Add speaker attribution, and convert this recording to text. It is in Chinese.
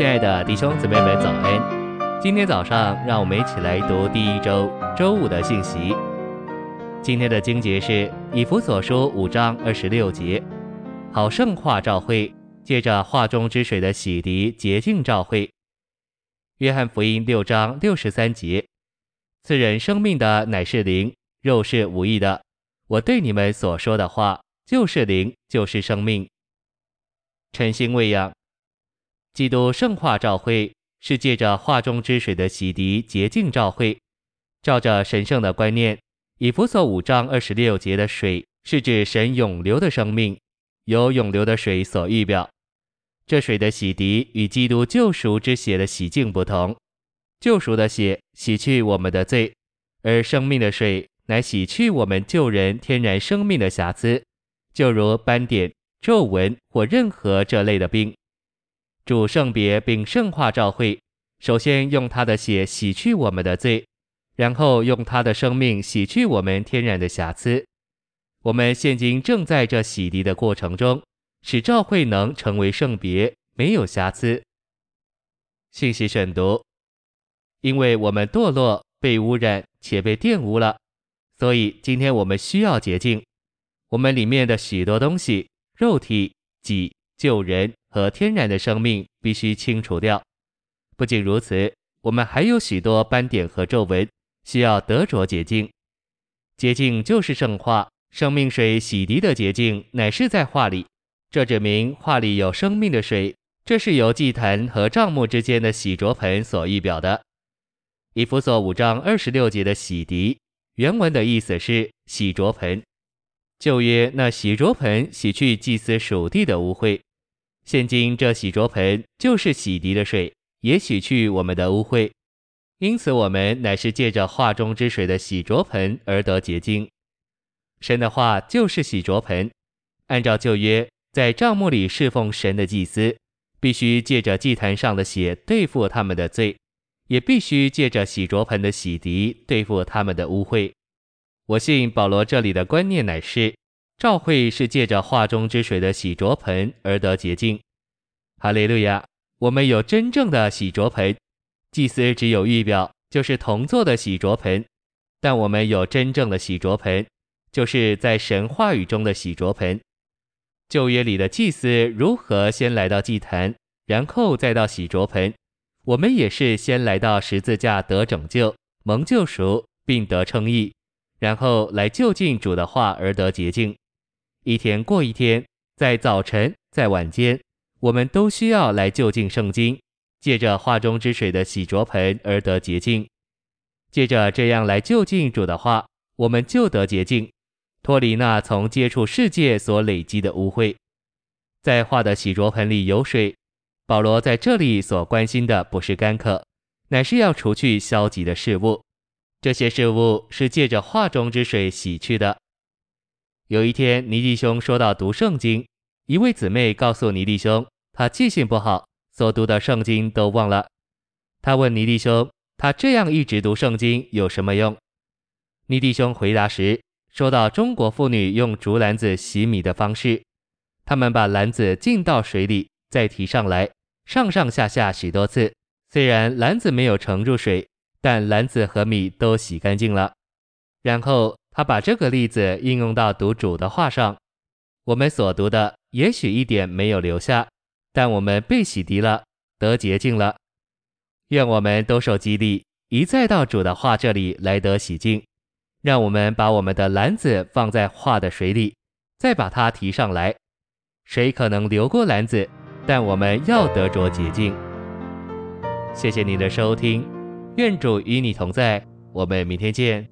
Speaker 1: 亲爱的弟兄姊妹们，早安！今天早上，让我们一起来读第一周周五的信息。今天的经节是以弗所书五章二十六节，好圣化照会，借着化中之水的洗涤洁净照会。约翰福音六章六十三节，赐人生命的乃是灵，肉是无益的。我对你们所说的话，就是灵，就是生命。晨星喂养。基督圣化教会是借着化中之水的洗涤洁净教会，照着神圣的观念，以弗所五章二十六节的水是指神永流的生命，由永流的水所预表。这水的洗涤与基督救赎之血的洗净不同，救赎的血洗去我们的罪，而生命的水乃洗去我们救人天然生命的瑕疵，就如斑点、皱纹或任何这类的病。主圣别并圣化召会，首先用他的血洗去我们的罪，然后用他的生命洗去我们天然的瑕疵。我们现今正在这洗涤的过程中，使召会能成为圣别，没有瑕疵。信息选读：因为我们堕落、被污染且被玷污了，所以今天我们需要洁净。我们里面的许多东西，肉体、己、旧人。和天然的生命必须清除掉。不仅如此，我们还有许多斑点和皱纹，需要得着洁净。洁净就是圣化，生命水洗涤的洁净乃是在画里。这指明画里有生命的水，这是由祭坛和帐幕之间的洗濯盆所预表的。以弗所五章二十六节的洗涤，原文的意思是洗濯盆。旧约那洗濯盆洗去祭司属地的污秽。现今这洗濯盆就是洗涤的水，也洗去我们的污秽，因此我们乃是借着画中之水的洗濯盆而得洁净。神的话就是洗濯盆，按照旧约，在帐幕里侍奉神的祭司，必须借着祭坛上的血对付他们的罪，也必须借着洗濯盆的洗涤对付他们的污秽。我信保罗这里的观念乃是。教会是借着画中之水的洗濯盆而得洁净。哈利路亚！我们有真正的洗濯盆，祭司只有预表，就是铜做的洗濯盆；但我们有真正的洗濯盆，就是在神话语中的洗濯盆。旧约里的祭司如何先来到祭坛，然后再到洗濯盆，我们也是先来到十字架得拯救、蒙救赎，并得称义，然后来就近主的话而得洁净。一天过一天，在早晨，在晚间，我们都需要来就近圣经，借着画中之水的洗濯盆而得洁净。借着这样来就近主的话，我们就得洁净，脱离那从接触世界所累积的污秽。在画的洗濯盆里有水，保罗在这里所关心的不是干渴，乃是要除去消极的事物。这些事物是借着画中之水洗去的。有一天，尼弟兄说到读圣经，一位姊妹告诉尼弟兄，他记性不好，所读的圣经都忘了。他问尼弟兄，他这样一直读圣经有什么用？尼弟兄回答时，说到中国妇女用竹篮子洗米的方式，他们把篮子浸到水里，再提上来，上上下下许多次，虽然篮子没有盛入水，但篮子和米都洗干净了，然后。他把这个例子应用到读主的话上，我们所读的也许一点没有留下，但我们被洗涤了，得洁净了。愿我们都受激励，一再到主的话这里来得洗净。让我们把我们的篮子放在话的水里，再把它提上来。水可能流过篮子，但我们要得着洁净。谢谢你的收听，愿主与你同在，我们明天见。